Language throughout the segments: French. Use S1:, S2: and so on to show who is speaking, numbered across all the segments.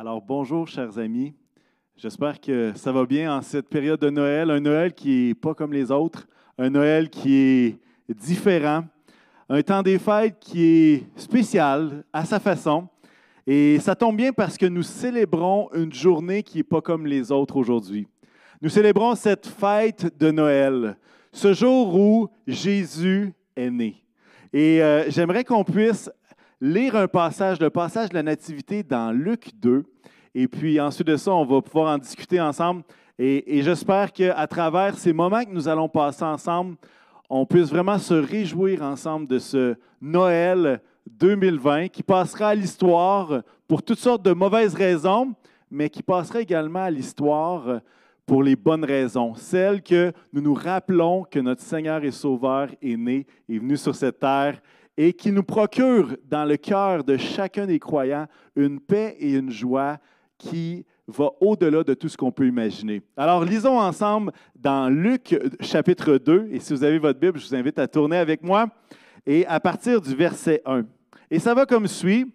S1: Alors bonjour chers amis, j'espère que ça va bien en cette période de Noël, un Noël qui n'est pas comme les autres, un Noël qui est différent, un temps des fêtes qui est spécial à sa façon. Et ça tombe bien parce que nous célébrons une journée qui n'est pas comme les autres aujourd'hui. Nous célébrons cette fête de Noël, ce jour où Jésus est né. Et euh, j'aimerais qu'on puisse lire un passage, le passage de la Nativité dans Luc 2. Et puis ensuite de ça, on va pouvoir en discuter ensemble. Et, j'espère qu'à travers ces moments que nous allons passer ensemble, on puisse vraiment se réjouir ensemble de ce Noël 2020 qui passera à l'histoire pour toutes sortes de mauvaises raisons, mais qui passera également à l'histoire pour les bonnes raisons, celles que nous nous rappelons que notre Seigneur et Sauveur est né, est venu sur cette terre et qui nous procure dans le cœur de chacun des croyants une paix et une joie qui va au-delà de tout ce qu'on peut imaginer. Alors, lisons ensemble dans Luc chapitre 2, et si vous avez votre Bible, je vous invite à tourner avec moi, et à partir du verset 1. Et ça va comme suit.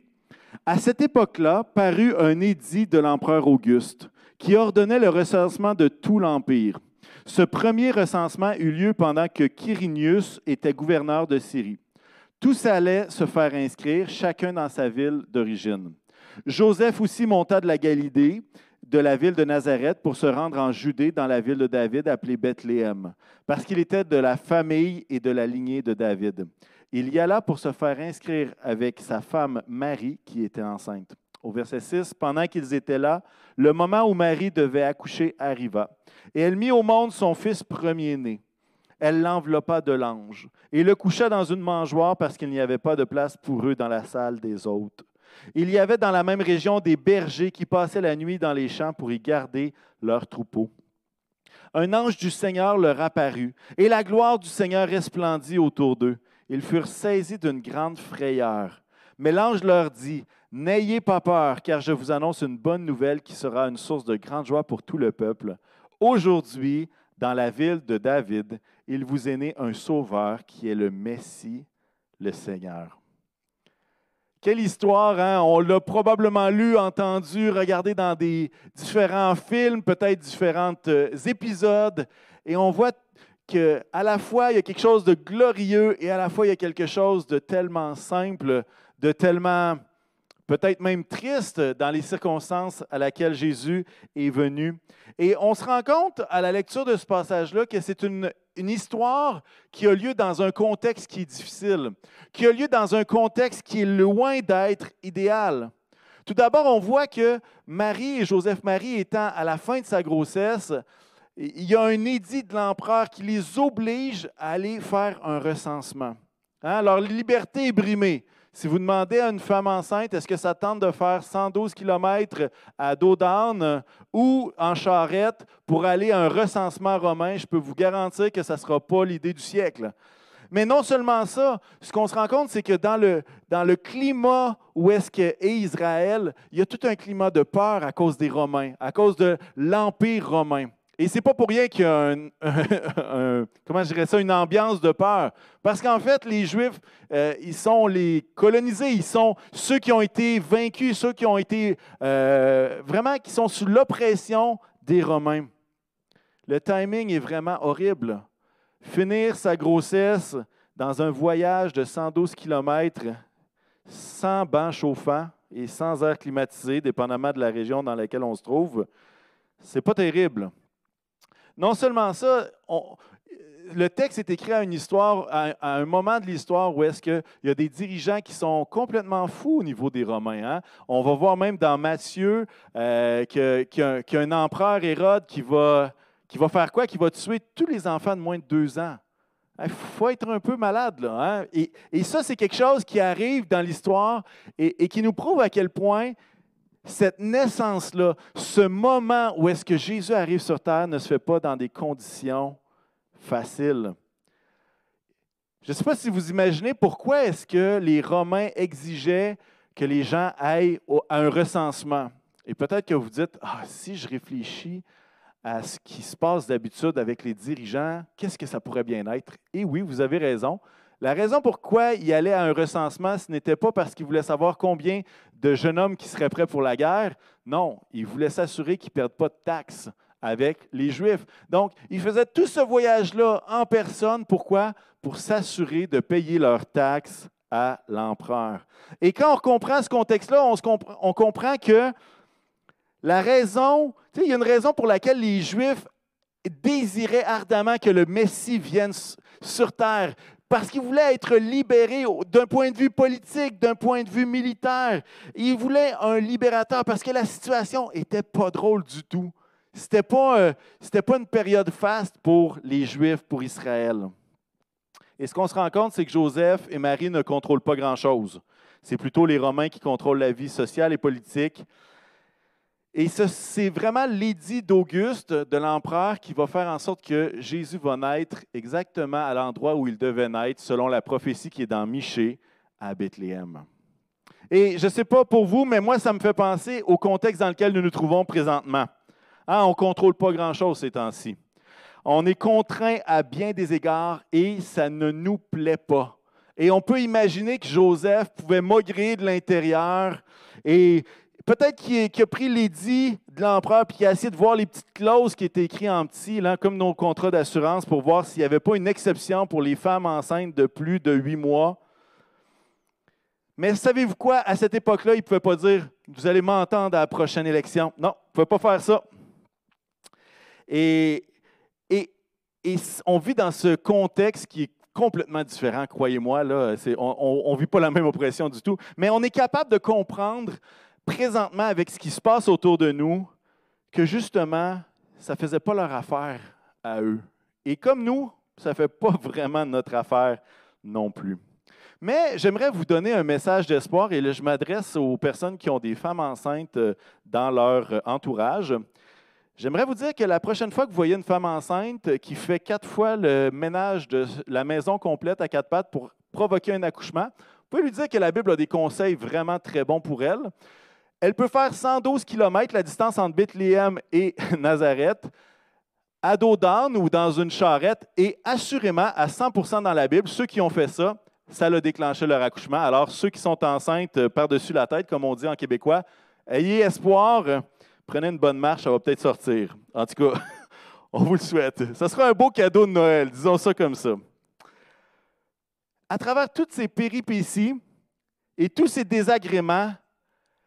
S1: À cette époque-là, parut un édit de l'empereur Auguste qui ordonnait le recensement de tout l'Empire. Ce premier recensement eut lieu pendant que Quirinius était gouverneur de Syrie. Tous allaient se faire inscrire, chacun dans sa ville d'origine. Joseph aussi monta de la Galilée, de la ville de Nazareth, pour se rendre en Judée, dans la ville de David, appelée Bethléem, parce qu'il était de la famille et de la lignée de David. Il y alla pour se faire inscrire avec sa femme Marie, qui était enceinte. Au verset 6, pendant qu'ils étaient là, le moment où Marie devait accoucher arriva, et elle mit au monde son fils premier-né elle l'enveloppa de l'ange et le coucha dans une mangeoire parce qu'il n'y avait pas de place pour eux dans la salle des hôtes. Il y avait dans la même région des bergers qui passaient la nuit dans les champs pour y garder leurs troupeaux. Un ange du Seigneur leur apparut, et la gloire du Seigneur resplendit autour d'eux. Ils furent saisis d'une grande frayeur. Mais l'ange leur dit, N'ayez pas peur, car je vous annonce une bonne nouvelle qui sera une source de grande joie pour tout le peuple. Aujourd'hui, dans la ville de David, il vous est né un sauveur qui est le Messie, le Seigneur. Quelle histoire, hein? On l'a probablement lu, entendu, regardé dans des différents films, peut-être différents euh, épisodes, et on voit qu'à la fois il y a quelque chose de glorieux et à la fois il y a quelque chose de tellement simple, de tellement peut-être même triste dans les circonstances à laquelle Jésus est venu. Et on se rend compte à la lecture de ce passage-là que c'est une, une, histoire qui a lieu dans un contexte qui est difficile, qui a lieu dans un contexte qui est loin d'être idéal. Tout d'abord, on voit que Marie et Joseph-Marie étant à la fin de sa grossesse, il y a un édit de l'empereur qui les oblige à aller faire un recensement. Hein? Leur liberté est brimée. Si vous demandez à une femme enceinte, est-ce que ça tente de faire 112 km à dos ou en charrette pour aller à un recensement romain, je peux vous garantir que ça ne sera pas l'idée du siècle. Mais non seulement ça, ce qu'on se rend compte, c'est que dans le, dans le climat où est-ce qu'est Israël, il y a tout un climat de peur à cause des Romains, à cause de l'Empire romain. Et c'est pas pour rien qu'il y a un, je ça, une ambiance de peur. Parce qu'en fait, les Juifs, euh, ils sont les colonisés, ils sont ceux qui ont été vaincus, ceux qui ont été euh, vraiment, qui sont sous l'oppression des Romains. Le timing est vraiment horrible. Finir sa grossesse dans un voyage de 112 km sans banc chauffant et sans air climatisé, dépendamment de la région dans laquelle on se trouve, c'est pas terrible. Non seulement ça, le texte est écrit à un moment de l'histoire où est-ce qu'il y a des dirigeants qui sont complètement fous au niveau des Romains. Hein. On va voir même dans Matthieu euh, qu'il y, a un empereur Hérode qui va, faire quoi? Qui va tuer tous les enfants de moins de deux ans. Il faut être un peu malade, là. Hein. Et, ça, c'est quelque chose qui arrive dans l'histoire et, qui nous prouve à quel point cette naissance-là, ce moment où est-ce que Jésus arrive sur terre ne se fait pas dans des conditions faciles. Je ne sais pas si vous imaginez pourquoi est-ce que les Romains exigeaient que les gens aillent à un recensement. Et peut-être que vous dites, ah, si je réfléchis à ce qui se passe d'habitude avec les dirigeants, qu'est-ce que ça pourrait bien être? Et oui, vous avez raison. La raison pourquoi il allait à un recensement, ce n'était pas parce qu'il voulait savoir combien de jeunes hommes qui seraient prêts pour la guerre. Non, il voulait s'assurer qu'ils ne perdent pas de taxes avec les Juifs. Donc, il faisait tout ce voyage-là en personne. Pourquoi? Pour s'assurer de payer leurs taxes à l'empereur. Et quand on comprend ce contexte-là, on, on, comprend que la raison, il y a une raison pour laquelle les Juifs désiraient ardemment que le Messie vienne sur terre parce qu'ils voulaient être libérés d'un point de vue politique, d'un point de vue militaire. Ils voulaient un libérateur parce que la situation n'était pas drôle du tout. Ce n'était pas, euh, pas une période faste pour les Juifs, pour Israël. Et ce qu'on se rend compte, c'est que Joseph et Marie ne contrôlent pas grand-chose. C'est plutôt les Romains qui contrôlent la vie sociale et politique. Et c'est vraiment l'édit d'Auguste, de l'empereur, qui va faire en sorte que Jésus va naître exactement à l'endroit où il devait naître, selon la prophétie qui est dans Michée, à Bethléem. Et je ne sais pas pour vous, mais moi, ça me fait penser au contexte dans lequel nous nous trouvons présentement. Hein, on ne contrôle pas grand-chose ces temps-ci. On est contraint à bien des égards et ça ne nous plaît pas. Et on peut imaginer que Joseph pouvait maugrer de l'intérieur et peut-être qu'il a pris l'édit de l'empereur et qu'il a essayé de voir les petites clauses qui étaient écrites en petit, là, comme nos contrats d'assurance, pour voir s'il n'y avait pas une exception pour les femmes enceintes de plus de huit mois. Mais savez-vous quoi? À cette époque-là, il ne pouvait pas dire Vous allez m'entendre à la prochaine élection. Non, il ne pouvait pas faire ça. Et, et, on vit dans ce contexte qui est complètement différent, croyez-moi. On ne vit pas la même oppression du tout. Mais on est capable de comprendre présentement avec ce qui se passe autour de nous que justement, ça ne faisait pas leur affaire à eux. Et comme nous, ça ne fait pas vraiment notre affaire non plus. Mais j'aimerais vous donner un message d'espoir et là, je m'adresse aux personnes qui ont des femmes enceintes euh, dans leur entourage. J'aimerais vous dire que la prochaine fois que vous voyez une femme enceinte qui fait quatre fois le ménage de la maison complète à quatre pattes pour provoquer un accouchement, vous pouvez lui dire que la Bible a des conseils vraiment très bons pour elle. Elle peut faire 112 km, la distance entre Bethléem et Nazareth, à dos d'âne ou dans une charrette, et assurément, à 100 dans la Bible, ceux qui ont fait ça, ça a déclenché leur accouchement. Alors, ceux qui sont enceintes par-dessus la tête, comme on dit en québécois, ayez espoir prenez une bonne marche, ça va peut-être sortir. En tout cas, on vous le souhaite. Ça sera un beau cadeau de Noël, disons ça comme ça. À travers toutes ces péripéties et tous ces désagréments,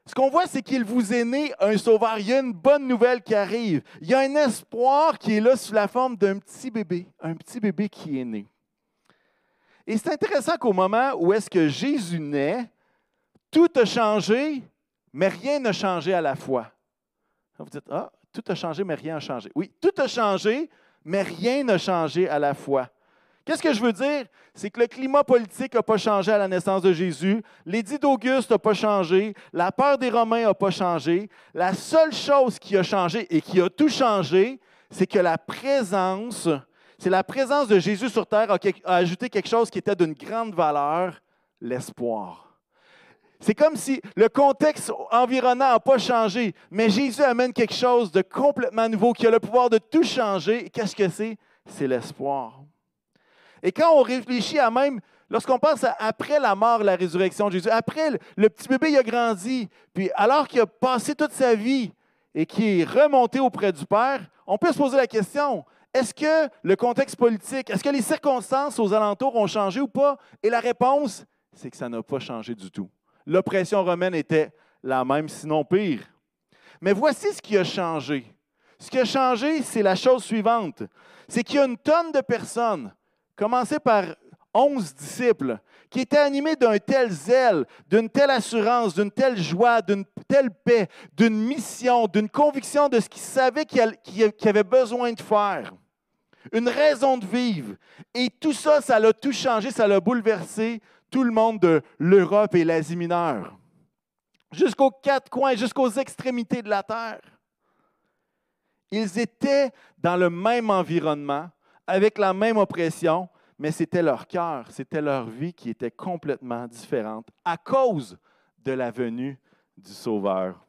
S1: ce qu'on voit, c'est qu'il vous est né un sauveur. Il y a une bonne nouvelle qui arrive. Il y a un espoir qui est là sous la forme d'un petit bébé, un petit bébé qui est né. Et c'est intéressant qu'au moment où est-ce que Jésus naît, tout a changé, mais rien n'a changé à la fois. Vous dites, ah, tout a changé, mais rien n'a changé. Oui, tout a changé, mais rien n'a changé à la fois. Qu'est-ce que je veux dire? C'est que le climat politique n'a pas changé à la naissance de Jésus, l'édit d'Auguste n'a pas changé, la peur des Romains n'a pas changé. La seule chose qui a changé et qui a tout changé, c'est que la présence, c'est la présence de Jésus sur terre a ajouté quelque chose qui était d'une grande valeur, l'espoir. C'est comme si le contexte environnant n'a pas changé, mais Jésus amène quelque chose de complètement nouveau qui a le pouvoir de tout changer. Qu'est-ce que c'est? C'est l'espoir. Et quand on réfléchit à même, lorsqu'on pense à après la mort, la résurrection de Jésus, après le, petit bébé il a grandi, puis alors qu'il a passé toute sa vie et qu'il est remonté auprès du Père, on peut se poser la question, est-ce que le contexte politique, est-ce que les circonstances aux alentours ont changé ou pas? Et la réponse, c'est que ça n'a pas changé du tout l'oppression romaine était la même, sinon pire. Mais voici ce qui a changé. Ce qui a changé, c'est la chose suivante. C'est qu'il y a une tonne de personnes, commencées par onze disciples, qui étaient animés d'un tel zèle, d'une telle assurance, d'une telle joie, d'une telle paix, d'une mission, d'une conviction de ce qu'ils savaient qu'ils avaient besoin de faire. Une raison de vivre. Et tout ça, ça l'a tout changé, ça l'a bouleversé tout le monde de l'Europe et l'Asie mineure, jusqu'aux quatre coins, jusqu'aux extrémités de la terre. Ils étaient dans le même environnement, avec la même oppression, mais c'était leur cœur, c'était leur vie qui était complètement différente à cause de la venue du Sauveur.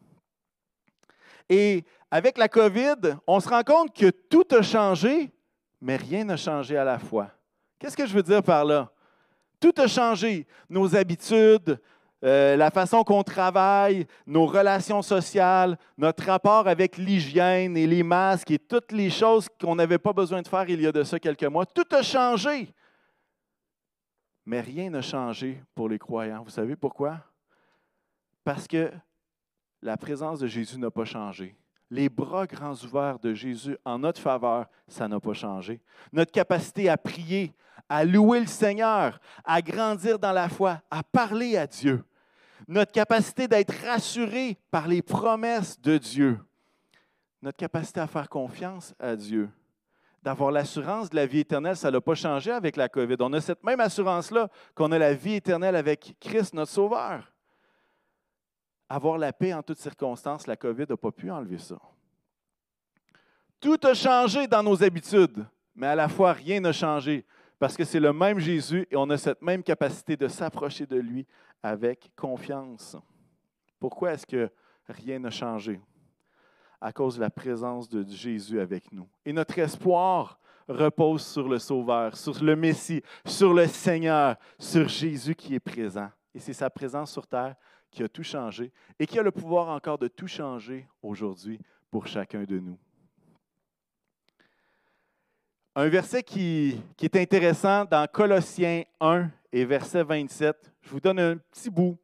S1: Et avec la COVID, on se rend compte que tout a changé, mais rien n'a changé à la fois. Qu'est-ce que je veux dire par là? Tout a changé. Nos habitudes, euh, la façon qu'on travaille, nos relations sociales, notre rapport avec l'hygiène et les masques et toutes les choses qu'on n'avait pas besoin de faire il y a de ça quelques mois. Tout a changé. Mais rien n'a changé pour les croyants. Vous savez pourquoi? Parce que la présence de Jésus n'a pas changé. Les bras grands ouverts de Jésus en notre faveur, ça n'a pas changé. Notre capacité à prier, à louer le Seigneur, à grandir dans la foi, à parler à Dieu. Notre capacité d'être rassuré par les promesses de Dieu. Notre capacité à faire confiance à Dieu. D'avoir l'assurance de la vie éternelle, ça n'a pas changé avec la COVID. On a cette même assurance-là qu'on a la vie éternelle avec Christ, notre Sauveur avoir la paix en toutes circonstances, la COVID n'a pas pu enlever ça. Tout a changé dans nos habitudes, mais à la fois rien n'a changé parce que c'est le même Jésus et on a cette même capacité de s'approcher de lui avec confiance. Pourquoi est-ce que rien n'a changé? À cause de la présence de Jésus avec nous. Et notre espoir repose sur le Sauveur, sur le Messie, sur le Seigneur, sur Jésus qui est présent. Et c'est sa présence sur terre qui a tout changé et qui a le pouvoir encore de tout changer aujourd'hui pour chacun de nous. Un verset qui, est intéressant dans Colossiens 1 et verset 27. Je vous donne un petit bout.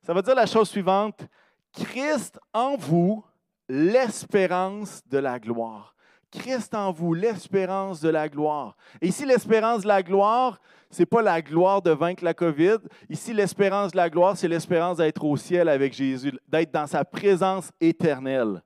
S1: Ça va dire la chose suivante. Christ en vous, l'espérance de la gloire. Christ en vous, l'espérance de la gloire. Et ici, l'espérance de la gloire, ce n'est pas la gloire de vaincre la COVID. Ici, l'espérance de la gloire, c'est l'espérance d'être au ciel avec Jésus, d'être dans sa présence éternelle.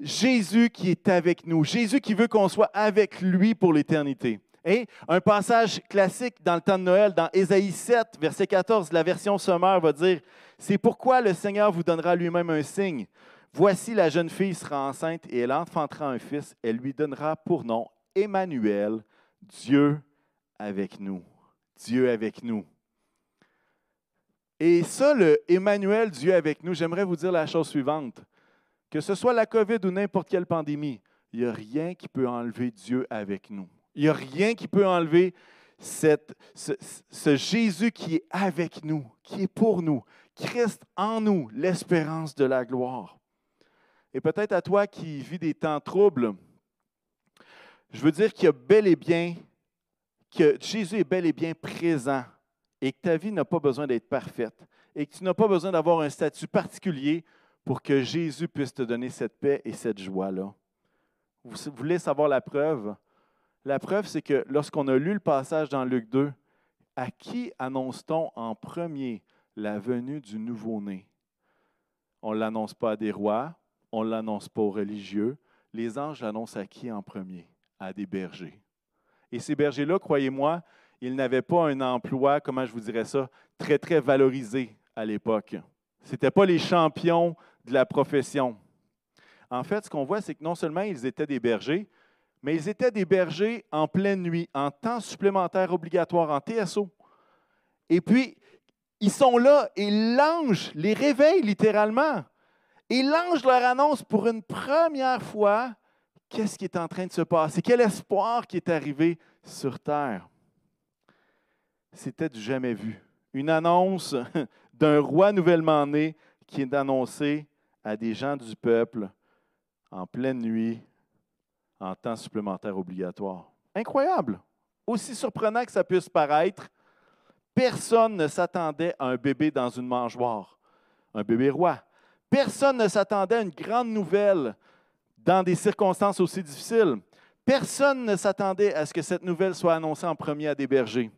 S1: Jésus qui est avec nous, Jésus qui veut qu'on soit avec lui pour l'éternité. Et un passage classique dans le temps de Noël, dans Ésaïe 7, verset 14, la version sommaire va dire C'est pourquoi le Seigneur vous donnera lui-même un signe. Voici la jeune fille sera enceinte et elle enfantera un fils. Elle lui donnera pour nom Emmanuel, Dieu avec nous. Dieu avec nous. Et ça, le Emmanuel, Dieu avec nous, j'aimerais vous dire la chose suivante. Que ce soit la COVID ou n'importe quelle pandémie, il n'y a rien qui peut enlever Dieu avec nous. Il n'y a rien qui peut enlever ce, ce Jésus qui est avec nous, qui est pour nous, Christ en nous, l'espérance de la gloire. Et peut-être à toi qui vis des temps troubles, je veux dire qu'il y a bel et bien, que Jésus est bel et bien présent et que ta vie n'a pas besoin d'être parfaite et que tu n'as pas besoin d'avoir un statut particulier pour que Jésus puisse te donner cette paix et cette joie-là. Vous voulez savoir la preuve? La preuve, c'est que lorsqu'on a lu le passage dans Luc 2, à qui annonce-t-on en premier la venue du nouveau-né? On ne l'annonce pas à des rois, on ne l'annonce pas aux religieux. Les anges l'annoncent à qui en premier? À des bergers. Et ces bergers-là, croyez-moi, ils n'avaient pas un emploi, comment je vous dirais ça, très, très valorisé à l'époque. Ce n'étaient pas les champions de la profession. En fait, ce qu'on voit, c'est que non seulement ils étaient des bergers, mais ils étaient des bergers en pleine nuit, en temps supplémentaire obligatoire, en TSO. Et puis, ils sont là et l'ange les réveille littéralement. Et l'ange leur annonce pour une première fois qu'est-ce qui est en train de se passer, quel espoir qui est arrivé sur terre? C'était du jamais vu. Une annonce d'un roi nouvellement né qui est annoncé à des gens du peuple en pleine nuit, en temps supplémentaire obligatoire. Incroyable. Aussi surprenant que ça puisse paraître, personne ne s'attendait à un bébé dans une mangeoire, un bébé roi. Personne ne s'attendait à une grande nouvelle dans des circonstances aussi difficiles. Personne ne s'attendait à ce que cette nouvelle soit annoncée en premier à des bergers.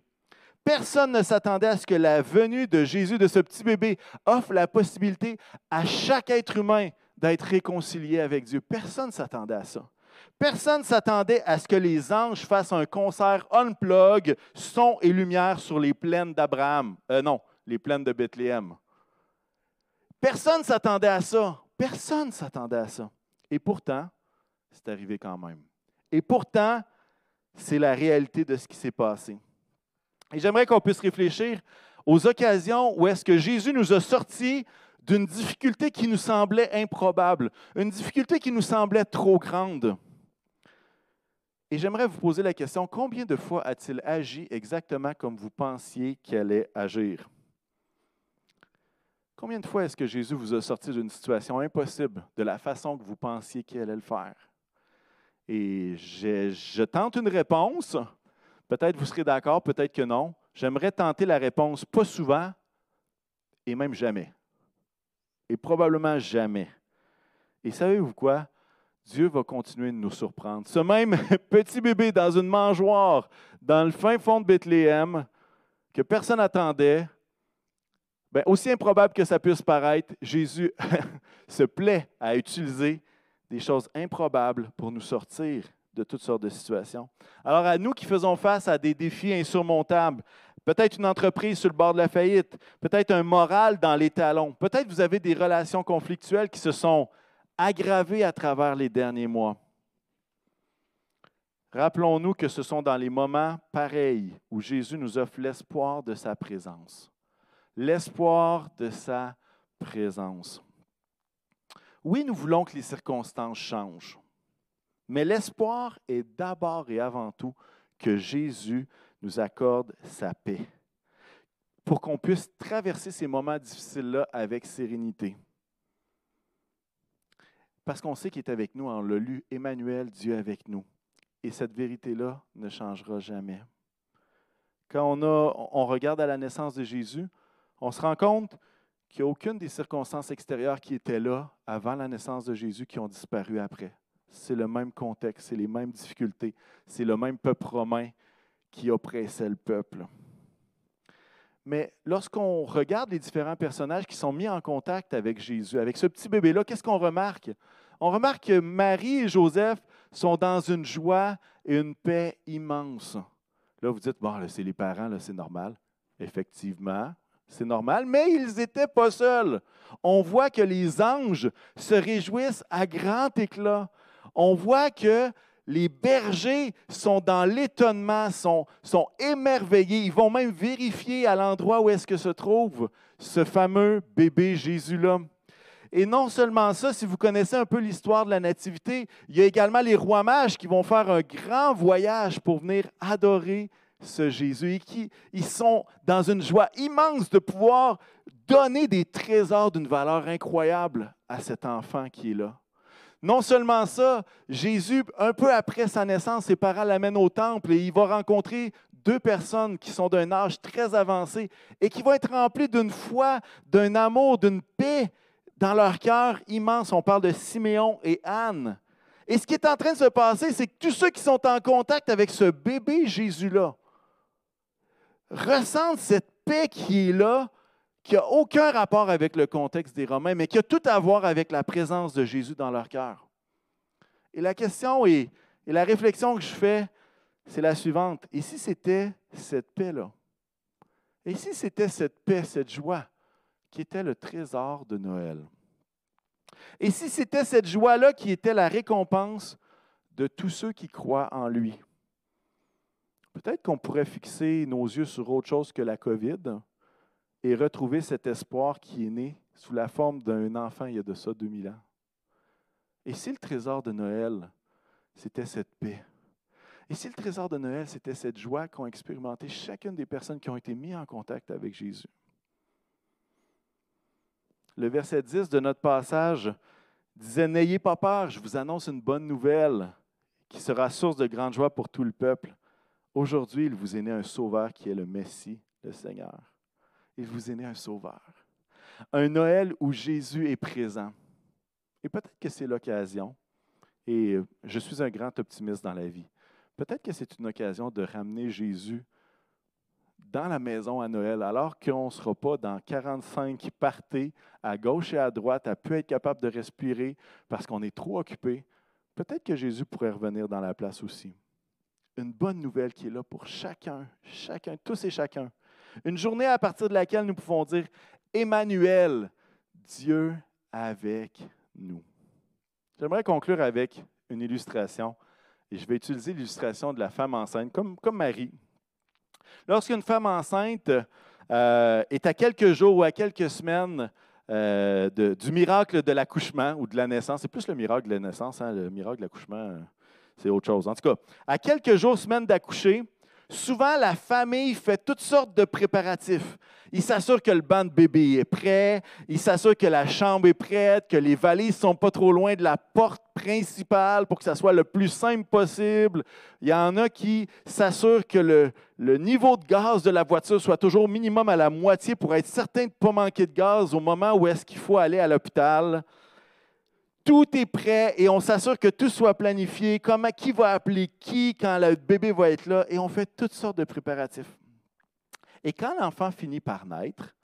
S1: Personne ne s'attendait à ce que la venue de Jésus, de ce petit bébé, offre la possibilité à chaque être humain d'être réconcilié avec Dieu. Personne ne s'attendait à ça. Personne ne s'attendait à ce que les anges fassent un concert unplug, son et lumière sur les plaines d'Abraham. Euh, non, les plaines de Bethléem. Personne ne s'attendait à ça. Personne ne s'attendait à ça. Et pourtant, c'est arrivé quand même. Et pourtant, c'est la réalité de ce qui s'est passé. Et j'aimerais qu'on puisse réfléchir aux occasions où est-ce que Jésus nous a sortis d'une difficulté qui nous semblait improbable, une difficulté qui nous semblait trop grande. Et j'aimerais vous poser la question, combien de fois a-t-il agi exactement comme vous pensiez qu'il allait agir? Combien de fois est-ce que Jésus vous a sorti d'une situation impossible de la façon que vous pensiez qu'il allait le faire? Et je, je tente une réponse. Peut-être vous serez d'accord, peut-être que non. J'aimerais tenter la réponse pas souvent et même jamais. Et probablement jamais. Et savez-vous quoi? Dieu va continuer de nous surprendre. Ce même petit bébé dans une mangeoire, dans le fin fond de Bethléem, que personne n'attendait, ben, aussi improbable que ça puisse paraître, Jésus se plaît à utiliser des choses improbables pour nous sortir de toutes sortes de situations. Alors à nous qui faisons face à des défis insurmontables, peut-être une entreprise sur le bord de la faillite, peut-être un moral dans les talons, peut-être vous avez des relations conflictuelles qui se sont aggravées à travers les derniers mois. Rappelons-nous que ce sont dans les moments pareils où Jésus nous offre l'espoir de sa présence l'espoir de sa présence. Oui, nous voulons que les circonstances changent, mais l'espoir est d'abord et avant tout que Jésus nous accorde sa paix pour qu'on puisse traverser ces moments difficiles-là avec sérénité. Parce qu'on sait qu'il est avec nous, on l'a lu, Emmanuel, Dieu avec nous. Et cette vérité-là ne changera jamais. Quand on regarde à la naissance de Jésus, on se rend compte qu'il n'y a aucune des circonstances extérieures qui étaient là avant la naissance de Jésus qui ont disparu après. C'est le même contexte, c'est les mêmes difficultés, c'est le même peuple romain qui oppressait le peuple. Mais lorsqu'on regarde les différents personnages qui sont mis en contact avec Jésus, avec ce petit bébé-là, qu'est-ce qu'on remarque? On remarque que Marie et Joseph sont dans une joie et une paix immense. Là, vous dites, bon, c'est les parents, c'est normal. Effectivement, c'est normal, mais ils n'étaient pas seuls. On voit que les anges se réjouissent à grand éclat. On voit que les bergers sont dans l'étonnement, sont, émerveillés. Ils vont même vérifier à l'endroit où est-ce que se trouve ce fameux bébé Jésus-là. Et non seulement ça, si vous connaissez un peu l'histoire de la Nativité, il y a également les rois mages qui vont faire un grand voyage pour venir adorer ce Jésus et qui sont dans une joie immense de pouvoir donner des trésors d'une valeur incroyable à cet enfant qui est là. Non seulement ça, Jésus, un peu après sa naissance, ses parents l'amènent au temple et il va rencontrer deux personnes qui sont d'un âge très avancé et qui vont être remplies d'une foi, d'un amour, d'une paix dans leur cœur immense. On parle de Siméon et Anne. Et ce qui est en train de se passer, c'est que tous ceux qui sont en contact avec ce bébé Jésus-là, ressentent cette paix qui est là, qui n'a aucun rapport avec le contexte des Romains, mais qui a tout à voir avec la présence de Jésus dans leur cœur. Et la question et, et la réflexion que je fais, c'est la suivante. Et si c'était cette paix-là? Et si c'était cette paix, cette joie qui était le trésor de Noël? Et si c'était cette joie-là qui était la récompense de tous ceux qui croient en lui? Peut-être qu'on pourrait fixer nos yeux sur autre chose que la COVID et retrouver cet espoir qui est né sous la forme d'un enfant il y a de ça 2000 ans. Et si le trésor de Noël, c'était cette paix? Et si le trésor de Noël, c'était cette joie qu'ont expérimenté chacune des personnes qui ont été mises en contact avec Jésus? Le verset 10 de notre passage disait, N'ayez pas peur, je vous annonce une bonne nouvelle qui sera source de grande joie pour tout le peuple. Aujourd'hui, il vous est né un sauveur qui est le Messie, le Seigneur. Il vous est né un sauveur. Un Noël où Jésus est présent. Et peut-être que c'est l'occasion, et je suis un grand optimiste dans la vie, peut-être que c'est une occasion de ramener Jésus dans la maison à Noël, alors qu'on ne sera pas dans 45 parties à gauche et à droite, à pu être capable de respirer parce qu'on est trop occupé. Peut-être que Jésus pourrait revenir dans la place aussi une bonne nouvelle qui est là pour chacun, chacun, tous et chacun. Une journée à partir de laquelle nous pouvons dire Emmanuel, Dieu avec nous. J'aimerais conclure avec une illustration. Et je vais utiliser l'illustration de la femme enceinte, comme, comme Marie. Lorsqu'une femme enceinte euh, est à quelques jours ou à quelques semaines euh, du miracle de l'accouchement ou de la naissance, c'est plus le miracle de la naissance, hein, le miracle de l'accouchement, c'est autre chose. En tout cas, à quelques jours, semaines d'accoucher, souvent la famille fait toutes sortes de préparatifs. Il s'assure que le banc de bébé est prêt, il s'assure que la chambre est prête, que les valises sont pas trop loin de la porte principale pour que ça soit le plus simple possible. Il y en a qui s'assurent que le, le niveau de gaz de la voiture soit toujours minimum à la moitié pour être certain de ne pas manquer de gaz au moment où est-ce qu'il faut aller à l'hôpital tout est prêt et on s'assure que tout soit planifié, comment, qui va appeler qui quand le bébé va être là, et on fait toutes sortes de préparatifs. Et quand l'enfant finit par naître,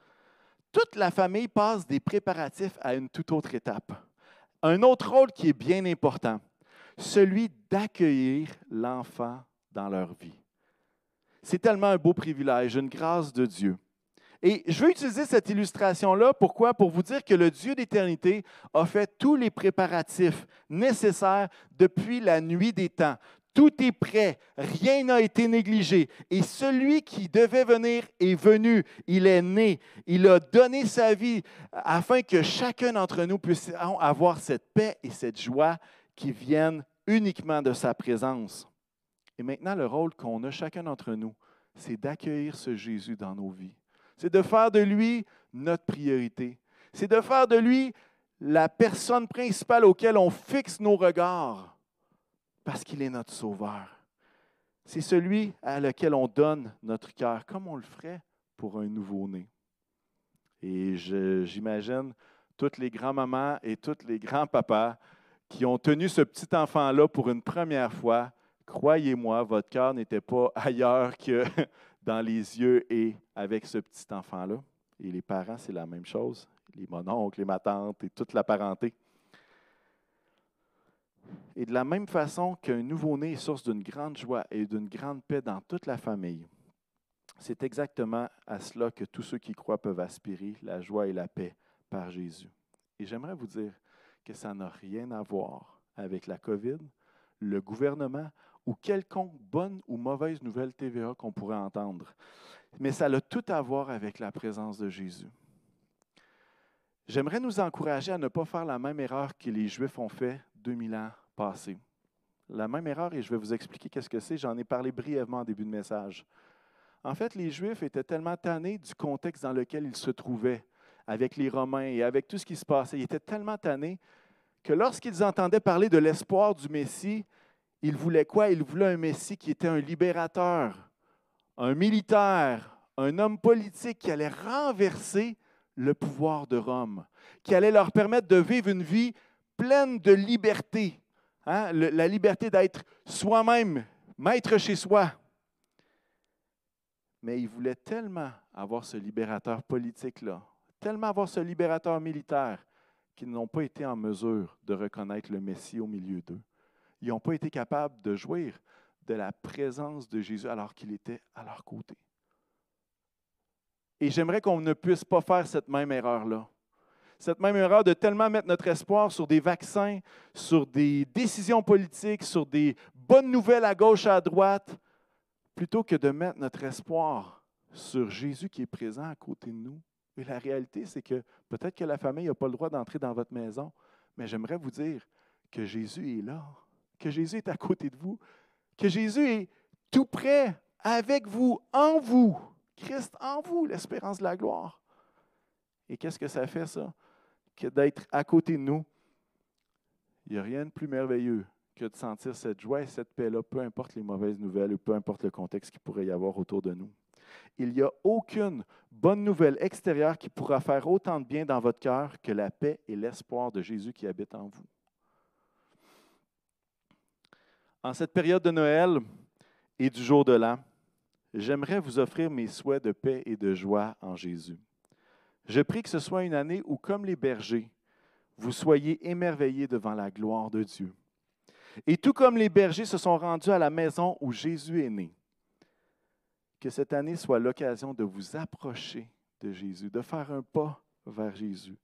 S1: toute la famille passe des préparatifs à une toute autre étape. Un autre rôle qui est bien important, celui d'accueillir l'enfant dans leur vie. C'est tellement un beau privilège, une grâce de Dieu. Et je veux utiliser cette illustration-là, pourquoi? Pour vous dire que le Dieu d'éternité a fait tous les préparatifs nécessaires depuis la nuit des temps. Tout est prêt, rien n'a été négligé. Et celui qui devait venir est venu, il est né, il a donné sa vie afin que chacun d'entre nous puisse avoir cette paix et cette joie qui viennent uniquement de sa présence. Et maintenant, le rôle qu'on a chacun d'entre nous, c'est d'accueillir ce Jésus dans nos vies c'est de faire de lui notre priorité. C'est de faire de lui la personne principale auquel on fixe nos regards, parce qu'il est notre sauveur. C'est celui à lequel on donne notre cœur, comme on le ferait pour un nouveau-né. Et j'imagine toutes les grands-mamans et tous les grands-papas qui ont tenu ce petit enfant-là pour une première fois. Croyez-moi, votre cœur n'était pas ailleurs que dans les yeux et avec ce petit enfant-là. Et les parents, c'est la même chose. Les mononcles, les matantes et toute la parenté. Et de la même façon qu'un nouveau-né est source d'une grande joie et d'une grande paix dans toute la famille, c'est exactement à cela que tous ceux qui croient peuvent aspirer, la joie et la paix par Jésus. Et j'aimerais vous dire que ça n'a rien à voir avec la COVID, le gouvernement ou quelconque bonne ou mauvaise nouvelle TVA qu'on pourrait entendre. Mais ça a tout à voir avec la présence de Jésus. J'aimerais nous encourager à ne pas faire la même erreur que les Juifs ont fait 2000 ans passés. La même erreur, et je vais vous expliquer qu'est-ce que c'est, j'en ai parlé brièvement en début de message. En fait, les Juifs étaient tellement tannés du contexte dans lequel ils se trouvaient, avec les Romains et avec tout ce qui se passait. Ils étaient tellement tannés que lorsqu'ils entendaient parler de l'espoir du Messie, il voulait quoi? Il voulait un Messie qui était un libérateur, un militaire, un homme politique qui allait renverser le pouvoir de Rome, qui allait leur permettre de vivre une vie pleine de liberté, hein? la liberté d'être soi-même, maître chez soi. Mais il voulait tellement avoir ce libérateur politique-là, tellement avoir ce libérateur militaire, qu'ils n'ont pas été en mesure de reconnaître le Messie au milieu d'eux ils n'ont pas été capables de jouir de la présence de Jésus alors qu'il était à leur côté. Et j'aimerais qu'on ne puisse pas faire cette même erreur-là. Cette même erreur de tellement mettre notre espoir sur des vaccins, sur des décisions politiques, sur des bonnes nouvelles à gauche, à droite, plutôt que de mettre notre espoir sur Jésus qui est présent à côté de nous. Et la réalité, c'est que peut-être que la famille n'a pas le droit d'entrer dans votre maison, mais j'aimerais vous dire que Jésus est là que Jésus est à côté de vous, que Jésus est tout près, avec vous, en vous. Christ en vous, l'espérance de la gloire. Et qu'est-ce que ça fait, ça? Que d'être à côté de nous. Il n'y a rien de plus merveilleux que de sentir cette joie et cette paix-là, peu importe les mauvaises nouvelles ou peu importe le contexte qu'il pourrait y avoir autour de nous. Il n'y a aucune bonne nouvelle extérieure qui pourra faire autant de bien dans votre cœur que la paix et l'espoir de Jésus qui habite en vous. En cette période de Noël et du jour de l'an, j'aimerais vous offrir mes souhaits de paix et de joie en Jésus. Je prie que ce soit une année où, comme les bergers, vous soyez émerveillés devant la gloire de Dieu. Et tout comme les bergers se sont rendus à la maison où Jésus est né, que cette année soit l'occasion de vous approcher de Jésus, de faire un pas vers Jésus,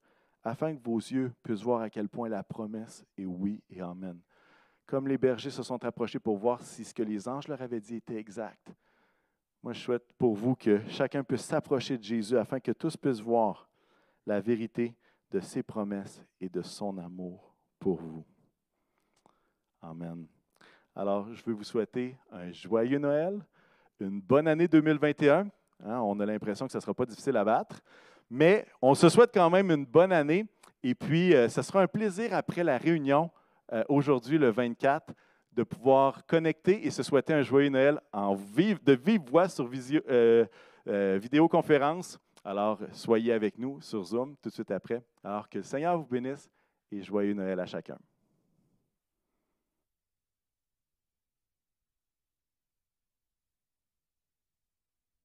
S1: afin que vos yeux puissent voir à quel point la promesse est oui et amen comme les bergers se sont approchés pour voir si ce que les anges leur avaient dit était exact. Moi, je souhaite pour vous que chacun puisse s'approcher de Jésus afin que tous puissent voir la vérité de ses promesses et de son amour pour vous. Amen. Alors, je veux vous souhaiter un joyeux Noël, une bonne année 2021. Hein, on a l'impression que ce ne sera pas difficile à battre, mais on se souhaite quand même une bonne année. Et puis, euh, ce sera un plaisir après la réunion, euh, aujourd'hui, le 24, de pouvoir connecter et se souhaiter un joyeux Noël en vive, de vive voix sur euh, vidéoconférence. Alors, soyez avec nous sur Zoom tout de suite après. Alors que le Seigneur vous bénisse et joyeux Noël à chacun.